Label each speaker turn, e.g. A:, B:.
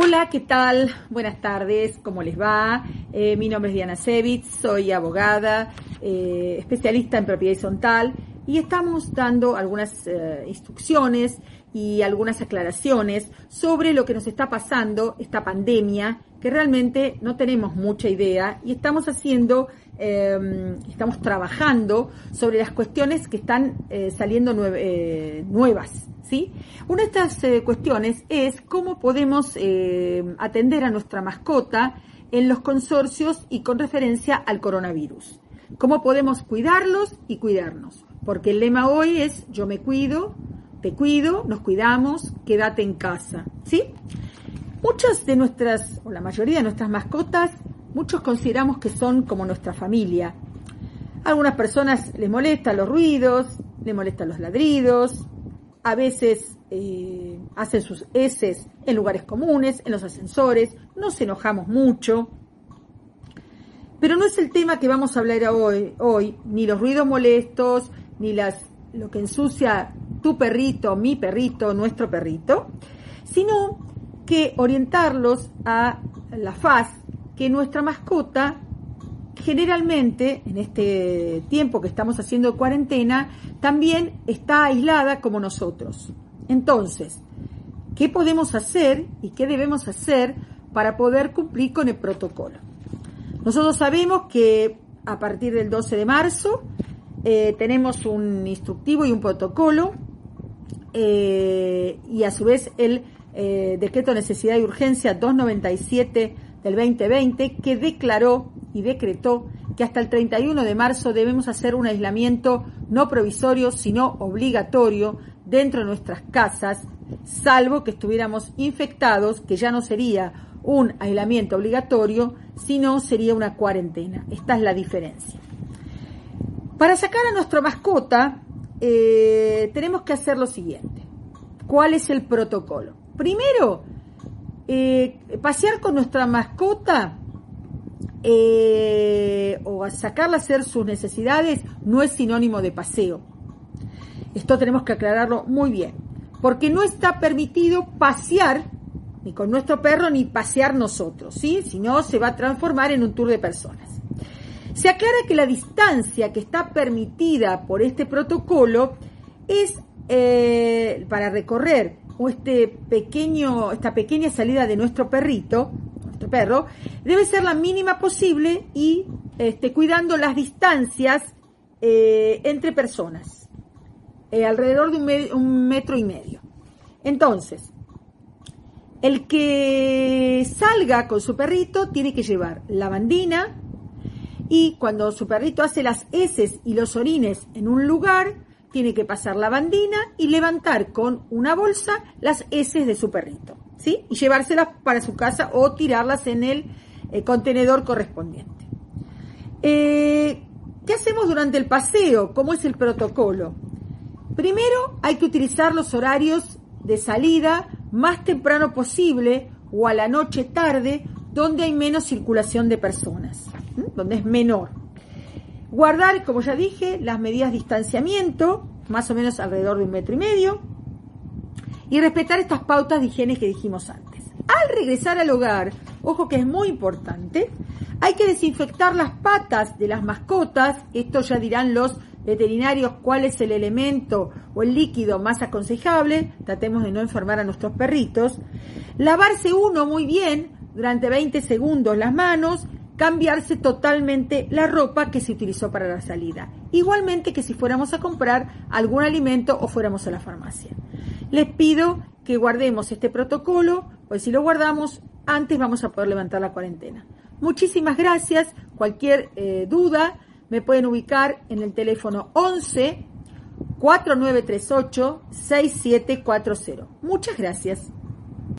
A: Hola, ¿qué tal? Buenas tardes, ¿cómo les va? Eh, mi nombre es Diana Sevitz, soy abogada, eh, especialista en propiedad horizontal y estamos dando algunas eh, instrucciones y algunas aclaraciones sobre lo que nos está pasando, esta pandemia, que realmente no tenemos mucha idea y estamos haciendo, estamos trabajando sobre las cuestiones que están saliendo nuevas, Una de estas cuestiones es cómo podemos atender a nuestra mascota en los consorcios y con referencia al coronavirus. ¿Cómo podemos cuidarlos y cuidarnos? Porque el lema hoy es yo me cuido, te cuido, nos cuidamos, quédate en casa. ¿Sí? Muchas de nuestras, o la mayoría de nuestras mascotas, muchos consideramos que son como nuestra familia. A algunas personas les molestan los ruidos, les molestan los ladridos, a veces eh, hacen sus heces en lugares comunes, en los ascensores, nos enojamos mucho. Pero no es el tema que vamos a hablar hoy, hoy ni los ruidos molestos, ni lo que ensucia tu perrito, mi perrito, nuestro perrito, sino que orientarlos a la faz que nuestra mascota generalmente en este tiempo que estamos haciendo cuarentena también está aislada como nosotros. Entonces, ¿qué podemos hacer y qué debemos hacer para poder cumplir con el protocolo? Nosotros sabemos que a partir del 12 de marzo eh, tenemos un instructivo y un protocolo eh, y a su vez el eh, decreto de necesidad y urgencia 297 del 2020 que declaró y decretó que hasta el 31 de marzo debemos hacer un aislamiento no provisorio, sino obligatorio dentro de nuestras casas, salvo que estuviéramos infectados, que ya no sería un aislamiento obligatorio, sino sería una cuarentena. Esta es la diferencia. Para sacar a nuestra mascota, eh, tenemos que hacer lo siguiente. ¿Cuál es el protocolo? Primero, eh, pasear con nuestra mascota eh, o sacarla a hacer sus necesidades no es sinónimo de paseo. Esto tenemos que aclararlo muy bien, porque no está permitido pasear ni con nuestro perro ni pasear nosotros, ¿sí? Si no, se va a transformar en un tour de personas. Se aclara que la distancia que está permitida por este protocolo es eh, para recorrer este pequeño, esta pequeña salida de nuestro perrito, perro, debe ser la mínima posible y este, cuidando las distancias eh, entre personas, eh, alrededor de un, metro y medio. Entonces, el que salga con su perrito tiene que llevar la bandina y cuando su perrito hace las heces y los orines en un lugar, tiene que pasar la bandina y levantar con una bolsa las heces de su perrito, ¿sí? Y llevárselas para su casa o tirarlas en el eh, contenedor correspondiente. Eh, ¿Qué hacemos durante el paseo? ¿Cómo es el protocolo? Primero hay que utilizar los horarios de salida más temprano posible o a la noche tarde donde hay menos circulación de personas, donde es menor. Guardar, como ya dije, las medidas de distanciamiento, más o menos alrededor de un metro y medio, y respetar estas pautas de higiene que dijimos antes. Al regresar al hogar, ojo que es muy importante, hay que desinfectar las patas de las mascotas, esto ya dirán los veterinarios cuál es el elemento o el líquido más aconsejable, tratemos de no enfermar a nuestros perritos, lavarse uno muy bien durante 20 segundos las manos cambiarse totalmente la ropa que se utilizó para la salida. Igualmente que si fuéramos a comprar algún alimento o fuéramos a la farmacia. Les pido que guardemos este protocolo, pues si lo guardamos, antes vamos a poder levantar la cuarentena. Muchísimas gracias. Cualquier eh, duda me pueden ubicar en el teléfono 11 4938 6740. Muchas gracias.